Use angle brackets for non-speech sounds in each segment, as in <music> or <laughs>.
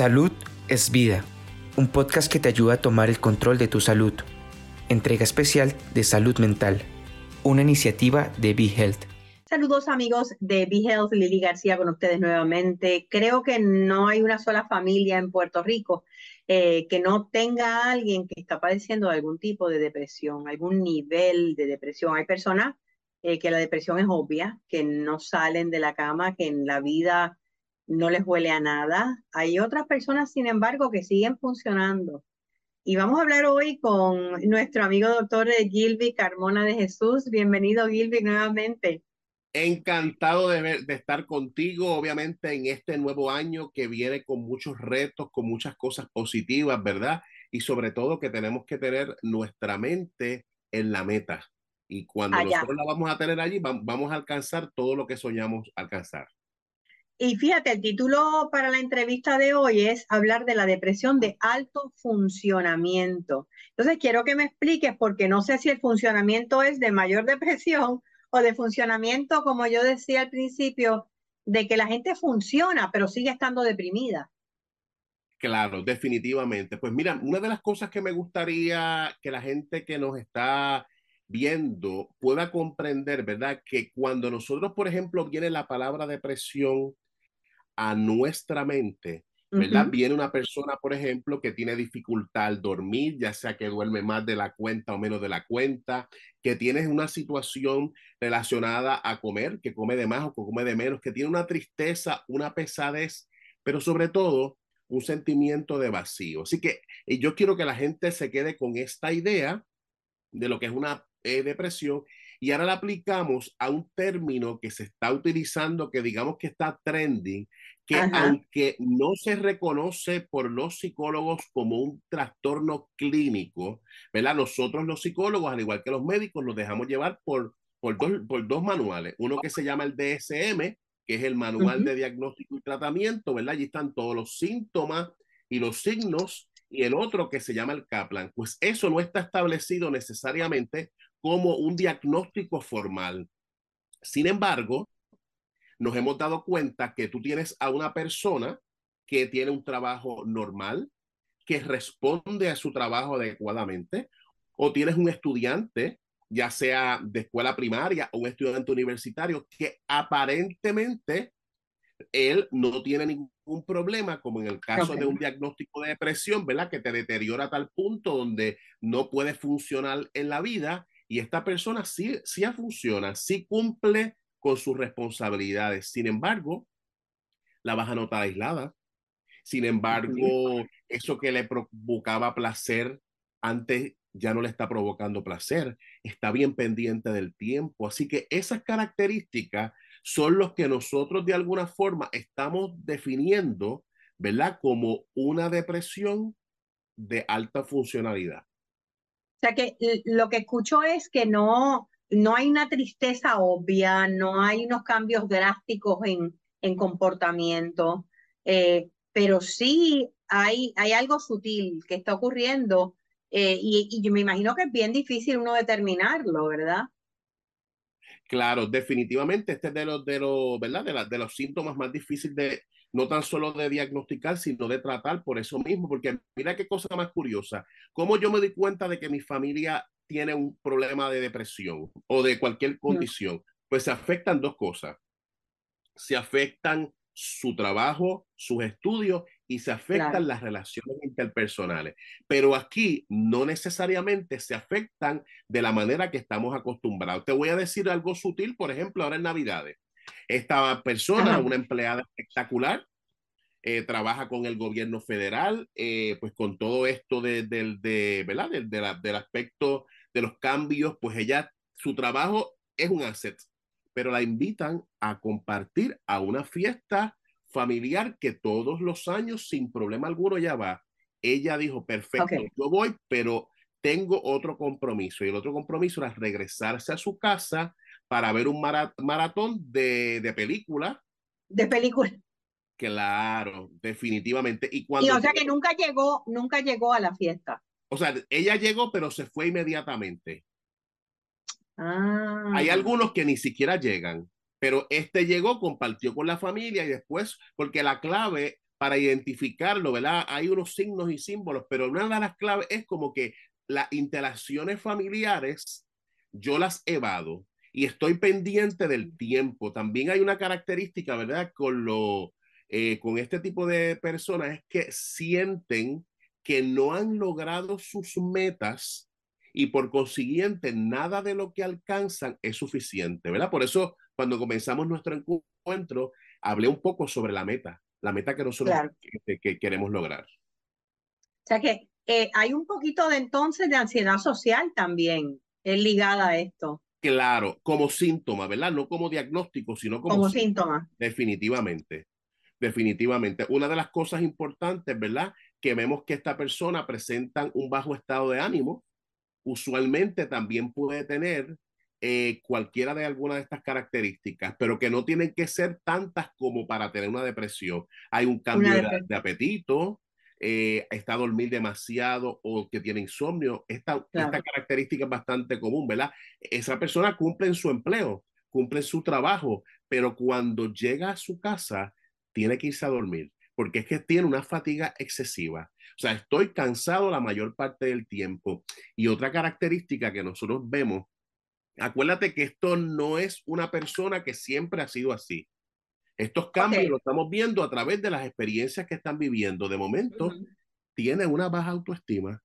Salud es vida, un podcast que te ayuda a tomar el control de tu salud. Entrega especial de salud mental, una iniciativa de BeHealth. Saludos amigos de BeHealth, Lili García con ustedes nuevamente. Creo que no hay una sola familia en Puerto Rico eh, que no tenga a alguien que está padeciendo de algún tipo de depresión, algún nivel de depresión. Hay personas eh, que la depresión es obvia, que no salen de la cama, que en la vida no les huele a nada. Hay otras personas, sin embargo, que siguen funcionando. Y vamos a hablar hoy con nuestro amigo doctor Gilby Carmona de Jesús. Bienvenido, Gilby, nuevamente. Encantado de, de, estar contigo, obviamente, en este nuevo año que viene con muchos retos, con muchas cosas positivas, ¿verdad? Y sobre todo que tenemos que tener nuestra mente en la meta. Y cuando nosotros la vamos a tener allí, vamos a alcanzar todo lo que soñamos alcanzar. Y fíjate, el título para la entrevista de hoy es hablar de la depresión de alto funcionamiento. Entonces, quiero que me expliques, porque no sé si el funcionamiento es de mayor depresión o de funcionamiento, como yo decía al principio, de que la gente funciona, pero sigue estando deprimida. Claro, definitivamente. Pues mira, una de las cosas que me gustaría que la gente que nos está viendo pueda comprender, ¿verdad? Que cuando nosotros, por ejemplo, viene la palabra depresión, a nuestra mente, ¿verdad? Viene una persona, por ejemplo, que tiene dificultad al dormir, ya sea que duerme más de la cuenta o menos de la cuenta, que tiene una situación relacionada a comer, que come de más o que come de menos, que tiene una tristeza, una pesadez, pero sobre todo un sentimiento de vacío. Así que yo quiero que la gente se quede con esta idea de lo que es una eh, depresión y ahora la aplicamos a un término que se está utilizando, que digamos que está trending, que aunque no se reconoce por los psicólogos como un trastorno clínico, ¿verdad? Nosotros los psicólogos, al igual que los médicos, nos dejamos llevar por, por, dos, por dos manuales. Uno que se llama el DSM, que es el Manual de Diagnóstico y Tratamiento, ¿verdad? Allí están todos los síntomas y los signos, y el otro que se llama el Kaplan. Pues eso no está establecido necesariamente como un diagnóstico formal. Sin embargo, nos hemos dado cuenta que tú tienes a una persona que tiene un trabajo normal, que responde a su trabajo adecuadamente, o tienes un estudiante, ya sea de escuela primaria o un estudiante universitario, que aparentemente él no tiene ningún problema, como en el caso de un diagnóstico de depresión, ¿verdad? Que te deteriora a tal punto donde no puede funcionar en la vida y esta persona sí, sí funciona, sí cumple con sus responsabilidades. Sin embargo, la baja nota aislada. Sin embargo, eso que le provocaba placer antes ya no le está provocando placer. Está bien pendiente del tiempo. Así que esas características son los que nosotros de alguna forma estamos definiendo, ¿verdad? Como una depresión de alta funcionalidad. O sea que lo que escucho es que no, no hay una tristeza obvia, no hay unos cambios drásticos en, en comportamiento, eh, pero sí hay, hay algo sutil que está ocurriendo eh, y, yo me imagino que es bien difícil uno determinarlo, ¿verdad? Claro, definitivamente este es de los, de los, ¿verdad? De, de los síntomas más difíciles de, no tan solo de diagnosticar, sino de tratar por eso mismo, porque mira qué cosa más curiosa, cómo yo me di cuenta de que mi familia tiene un problema de depresión o de cualquier condición, pues se afectan dos cosas, se afectan su trabajo, sus estudios y se afectan las relaciones interpersonales. Pero aquí no necesariamente se afectan de la manera que estamos acostumbrados. Te voy a decir algo sutil, por ejemplo, ahora en Navidades. Esta persona, una empleada espectacular, eh, trabaja con el gobierno federal, eh, pues con todo esto de, de, ¿verdad? del aspecto de los cambios, pues ella, su trabajo es un asset, pero la invitan a compartir a una fiesta familiar que todos los años, sin problema alguno, ya va. Ella dijo, perfecto, yo voy, pero tengo otro compromiso. Y el otro compromiso era regresarse a su casa para ver un maratón de, de películas. De películas. Claro, definitivamente. Y, cuando o sea que nunca llegó, nunca llegó a la fiesta. O sea, ella llegó, pero se fue inmediatamente. Ah. Hay algunos que ni siquiera llegan, pero este llegó, compartió con la familia y después, porque la clave para identificarlo, ¿verdad? Hay unos signos y símbolos, pero una de las claves es como que las interacciones familiares, yo las evado y estoy pendiente del tiempo. También hay una característica, ¿verdad? Con, lo, eh, con este tipo de personas es que sienten que no han logrado sus metas y por consiguiente nada de lo que alcanzan es suficiente, ¿verdad? Por eso cuando comenzamos nuestro encuentro hablé un poco sobre la meta, la meta que nosotros que, queremos lograr. O sea que eh, hay un poquito de entonces de ansiedad social también es ligada a esto. Claro, como síntoma, ¿verdad? No como diagnóstico, sino como, como síntoma. Definitivamente, definitivamente. Una de las cosas importantes, ¿verdad? Que vemos que esta persona presenta un bajo estado de ánimo, usualmente también puede tener eh, cualquiera de alguna de estas características, pero que no tienen que ser tantas como para tener una depresión. Hay un cambio de, apetito, eh, está a dormir demasiado o que tiene insomnio. Esta, esta característica es bastante común, ¿verdad? Esa persona cumple en su empleo, cumple en su trabajo, pero cuando llega a su casa, tiene que irse a dormir porque es que tiene una fatiga excesiva. O sea, estoy cansado la mayor parte del tiempo. Y otra característica que nosotros vemos, acuérdate que esto no es una persona que siempre ha sido así. Estos cambios los estamos viendo a través de las experiencias que están viviendo. De momento, tiene una baja autoestima.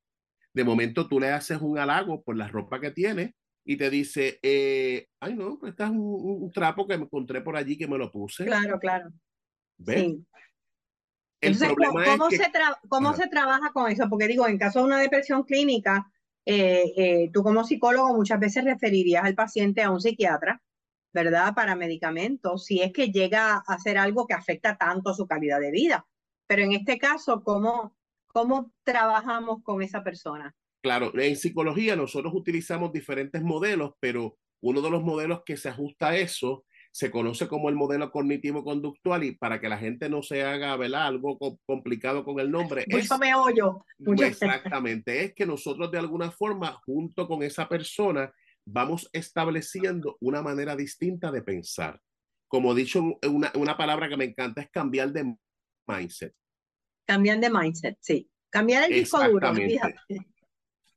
De momento, tú le haces un halago por la ropa que tiene y te dice, eh, ay no, este es un, trapo que me encontré por allí que me lo puse. Claro, claro. ¿Ves? ¿cómo, se, cómo se trabaja con eso? Porque digo, en caso de una depresión clínica, eh, eh, tú como psicólogo muchas veces referirías al paciente a un psiquiatra, ¿verdad? Para medicamentos, si es que llega a hacer algo que afecta tanto su calidad de vida. Pero en este caso, ¿cómo, cómo trabajamos con esa persona? Claro, en psicología nosotros utilizamos diferentes modelos, pero uno de los modelos que se ajusta a eso se conoce como el modelo cognitivo conductual y para que la gente no se haga ¿verdad? algo complicado con el nombre. es, me hoyo. Exactamente, es que nosotros de alguna forma, junto con esa persona, vamos estableciendo una manera distinta de pensar. Como he dicho, una, una palabra que me encanta es cambiar de mindset. Cambiar de mindset, sí. Cambiar el disco duro.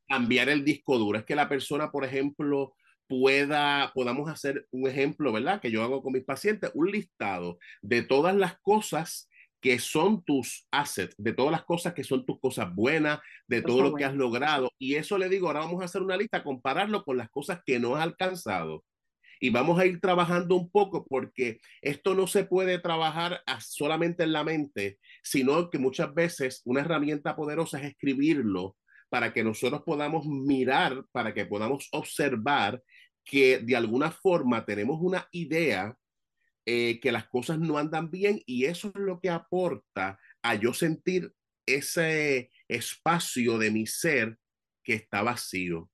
Cambiar el disco duro. Es que la persona, por ejemplo, pueda, podamos hacer un ejemplo, ¿verdad? Que yo hago con mis pacientes, un listado de todas las cosas que son tus assets, de todas las cosas que son tus cosas buenas, de todo lo que has logrado. Y eso le digo, ahora vamos a hacer una lista, compararlo con las cosas que no has alcanzado. Y vamos a ir trabajando un poco porque esto no se puede trabajar solamente en la mente, sino que muchas veces una herramienta poderosa es escribirlo para que nosotros podamos mirar, para que podamos observar que de alguna forma tenemos una idea eh, que las cosas no andan bien y eso es lo que aporta a yo sentir ese espacio de mi ser que está vacío,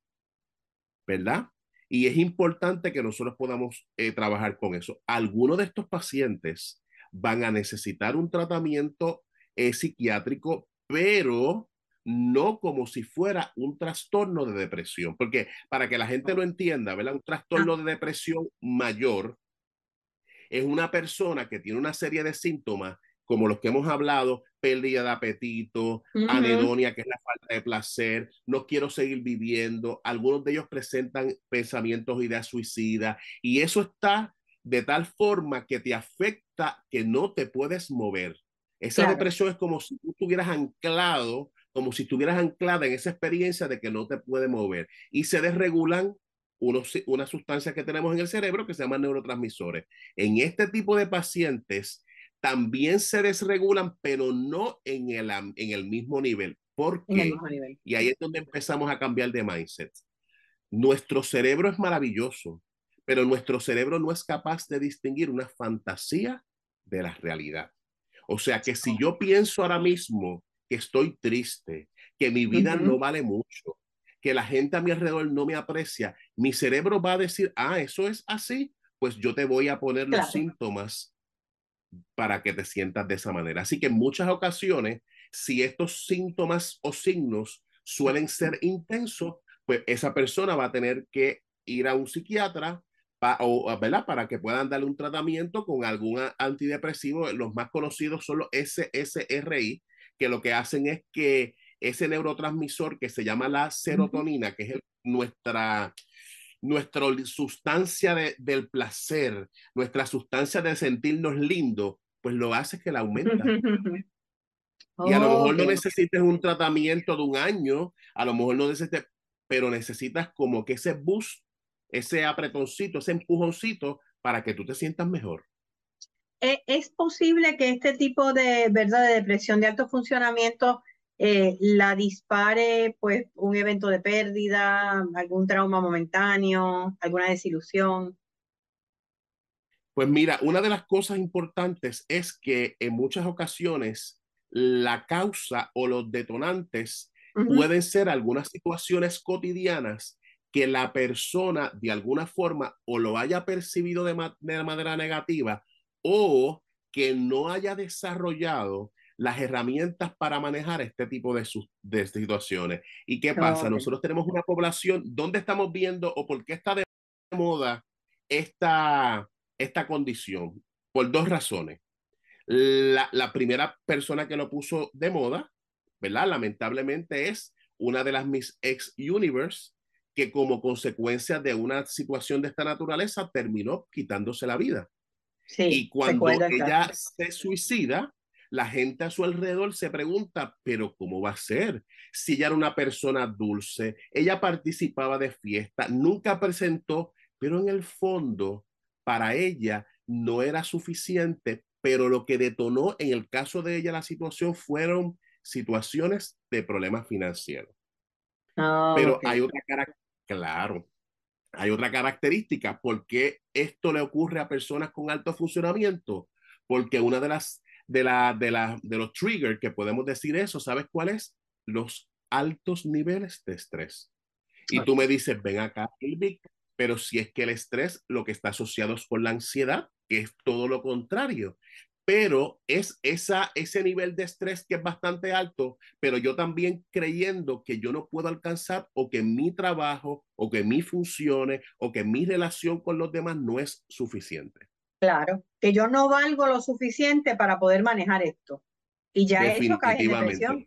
¿verdad? Y es importante que nosotros podamos eh, trabajar con eso. Algunos de estos pacientes van a necesitar un tratamiento eh, psiquiátrico, pero no como si fuera un trastorno de depresión, porque para que la gente lo entienda, ¿verdad? Un trastorno de depresión mayor es una persona que tiene una serie de síntomas como los que hemos hablado, pérdida de apetito, anedonia, que es la falta de placer, no quiero seguir viviendo, algunos de ellos presentan pensamientos, ideas suicidas, y eso está de tal forma que te afecta que no te puedes mover. Esa depresión es como si tú estuvieras anclado como si estuvieras anclada en esa experiencia de que no te puede mover y se desregulan unos, una sustancia que tenemos en el cerebro que se llaman neurotransmisores. En este tipo de pacientes también se desregulan, pero no en el, en el mismo nivel. ¿Por qué? Y ahí es donde empezamos a cambiar de mindset. Nuestro cerebro es maravilloso, pero nuestro cerebro no es capaz de distinguir una fantasía de la realidad. O sea que si yo pienso ahora mismo que estoy triste, que mi vida no vale mucho, que la gente a mi alrededor no me aprecia, mi cerebro va a decir, ah, eso es así, pues yo te voy a poner los síntomas para que te sientas de esa manera. Así que en muchas ocasiones, si estos síntomas o signos suelen ser intensos, pues esa persona va a tener que ir a un psiquiatra o, ¿verdad? para que puedan darle un tratamiento con algún antidepresivo. Los más conocidos son los SSRI, que lo que hacen es que ese neurotransmisor que se llama la serotonina, que es nuestra, nuestra sustancia del placer, nuestra sustancia de sentirnos lindos, pues lo hace que la aumenta. <laughs> y a lo mejor no necesites un tratamiento de un año, a lo mejor no necesites, pero necesitas como que ese boost, ese apretoncito, ese empujoncito para que tú te sientas mejor. ¿E-, ¿Es posible que este tipo de, ¿verdad? de depresión de alto funcionamiento eh, la dispare pues un evento de pérdida, algún trauma momentáneo, alguna desilusión? Pues mira, una de las cosas importantes es que en muchas ocasiones la causa o los detonantes pueden ser algunas situaciones cotidianas que la persona de alguna forma o lo haya percibido de, de manera negativa o que no haya desarrollado las herramientas para manejar este tipo de, de situaciones. ¿Y qué pasa? Nosotros tenemos una población, ¿dónde estamos viendo o por qué está de moda esta, esta condición? Por dos razones. La, la primera persona que lo puso de moda, ¿verdad? Lamentablemente es una de las Miss Ex Universe que como consecuencia de una situación de esta naturaleza terminó quitándose la vida. Sí, y cuando ella se suicida, la gente a su alrededor se pregunta, pero ¿cómo va a ser? Si ella era una persona dulce, ella participaba de fiesta, nunca presentó, pero en el fondo, para ella no era suficiente, pero lo que detonó en el caso de ella la situación fueron situaciones de problemas financieros. Ah, pero hay otra cara, claro, hay otra característica. ¿Por qué esto le ocurre a personas con alto funcionamiento? Porque una de las de, la, de, la, de los triggers que podemos decir eso, ¿sabes cuál es? Los altos niveles de estrés. Y tú me dices, ven acá, pero si es que el estrés lo que está asociado es con la ansiedad, que es todo lo contrario. Pero es esa, ese nivel de estrés que es bastante alto, pero yo también creyendo que yo no puedo alcanzar o que mi trabajo o que mi funciones o que mi relación con los demás no es suficiente. Claro, que yo no valgo lo suficiente para poder manejar esto. Y ya eso cae en depresión.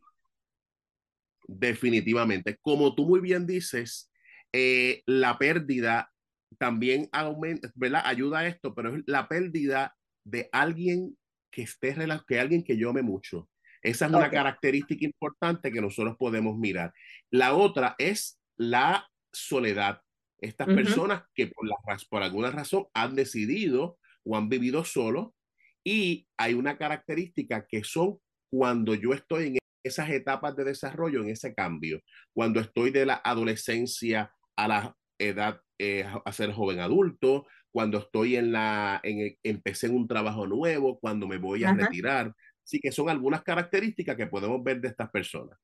Definitivamente. Como tú muy bien dices, eh, la pérdida también aumenta, ¿verdad? Ayuda a esto, pero es la pérdida de alguien que esté que alguien que yo me mucho. Esa es una característica importante que nosotros podemos mirar. La otra es la soledad. Estas personas que por, la, por alguna razón han decidido o han vivido solo y hay una característica que son cuando yo estoy en esas etapas de desarrollo, en ese cambio, cuando estoy de la adolescencia a la edad eh, a ser joven adulto, cuando estoy en la, en, empecé en un trabajo nuevo, cuando me voy a retirar. Sí que son algunas características que podemos ver de estas personas.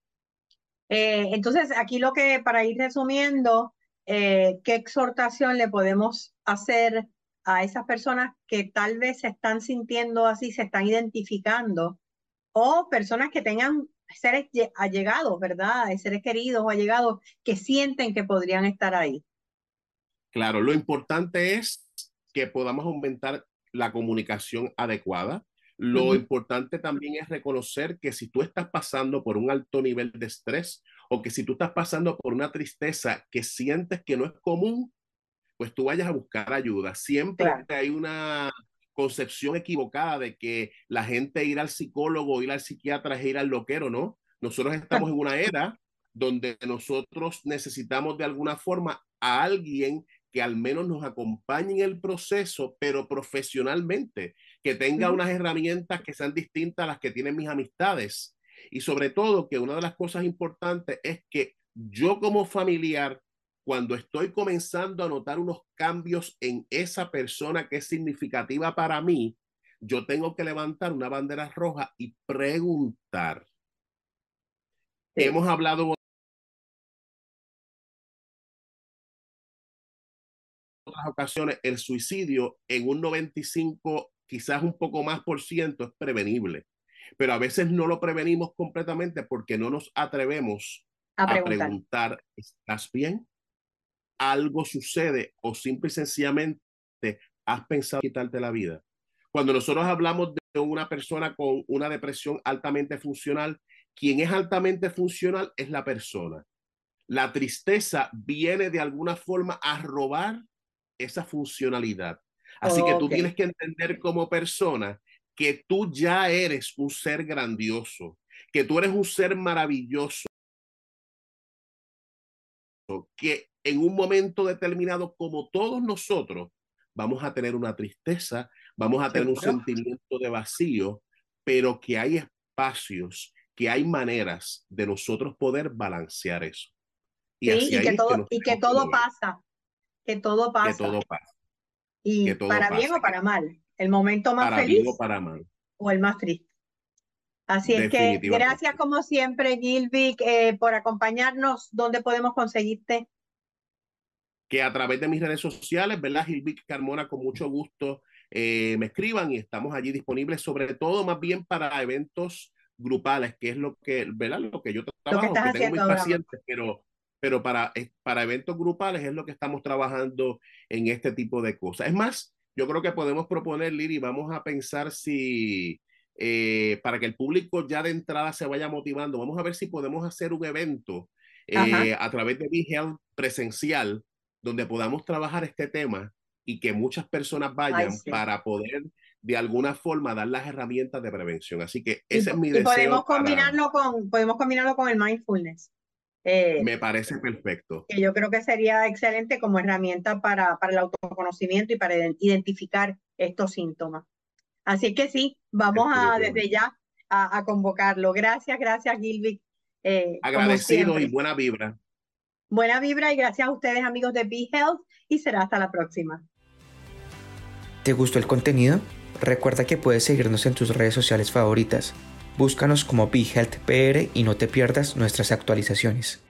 Eh, entonces, aquí lo que, para ir resumiendo, eh, ¿qué exhortación le podemos hacer a esas personas que tal vez se están sintiendo así, se están identificando, o personas que tengan seres allegados, ¿verdad? Seres queridos o allegados que sienten que podrían estar ahí. Claro, lo importante es que podamos aumentar la comunicación adecuada. Lo importante también es reconocer que si tú estás pasando por un alto nivel de estrés o que si tú estás pasando por una tristeza que sientes que no es común, pues tú vayas a buscar ayuda. Siempre hay una concepción equivocada de que la gente ir al psicólogo, ir al psiquiatra es ir al loquero, ¿no? Nosotros estamos en una era donde nosotros necesitamos de alguna forma a alguien que al menos nos acompañe en el proceso, pero profesionalmente, que tenga unas herramientas que sean distintas a las que tienen mis amistades. Y sobre todo que una de las cosas importantes es que yo como familiar cuando estoy comenzando a notar unos cambios en esa persona que es significativa para mí, yo tengo que levantar una bandera roja y preguntar. Hemos hablado otras ocasiones, el suicidio en un 95, quizás un poco más por ciento, es prevenible. Pero a veces no lo prevenimos completamente porque no nos atrevemos a preguntar ¿estás bien? Algo sucede o simple y sencillamente ¿has pensado quitarte la vida? Cuando nosotros hablamos de una persona con una depresión altamente funcional, quien es altamente funcional es la persona. La tristeza viene de alguna forma a robar esa funcionalidad. Así que tú tienes que entender como persona que tú ya eres un ser grandioso, que tú eres un ser maravilloso, que en un momento determinado, como todos nosotros, vamos a tener una tristeza, vamos a tener un sentimiento de vacío, pero que hay espacios, que hay maneras de nosotros poder balancear eso. Y, que todo, y que todo pasa, que todo pasa. Que todo pasa. Y para bien o para mal. El momento más feliz. o para mal. O el más triste. Así es que gracias como siempre, Gilvic, eh, por acompañarnos. ¿Dónde podemos conseguirte? Que a través de mis redes sociales, ¿verdad? Gilvic Carmona, con mucho gusto eh, me escriban y estamos allí disponibles, sobre todo más bien para eventos grupales, que es lo que, ¿verdad? Lo que yo trabajo, que, tengo mis pacientes, pero pero para, para eventos grupales es lo que estamos trabajando en este tipo de cosas. Es más, yo creo que podemos proponer, Liri, vamos a pensar si, eh, para que el público ya de entrada se vaya motivando, vamos a ver si podemos hacer un evento eh, a través de Health presencial, donde podamos trabajar este tema y que muchas personas vayan para poder de alguna forma dar las herramientas de prevención. Así que ese es mi deseo. Podemos combinarlo, con, podemos combinarlo con el mindfulness. Eh, Me parece perfecto. Que yo creo que sería excelente como herramienta para, para el autoconocimiento y para identificar estos síntomas. Así que sí, vamos a desde ya a, convocarlo. Gracias, gracias Gilvic. Eh, Agradecido y buena vibra. Buena vibra y gracias a ustedes amigos de Be Health y será hasta la próxima. ¿Te gustó el contenido? Recuerda que puedes seguirnos en tus redes sociales favoritas Búscanos como BeHealthPR y no te pierdas nuestras actualizaciones.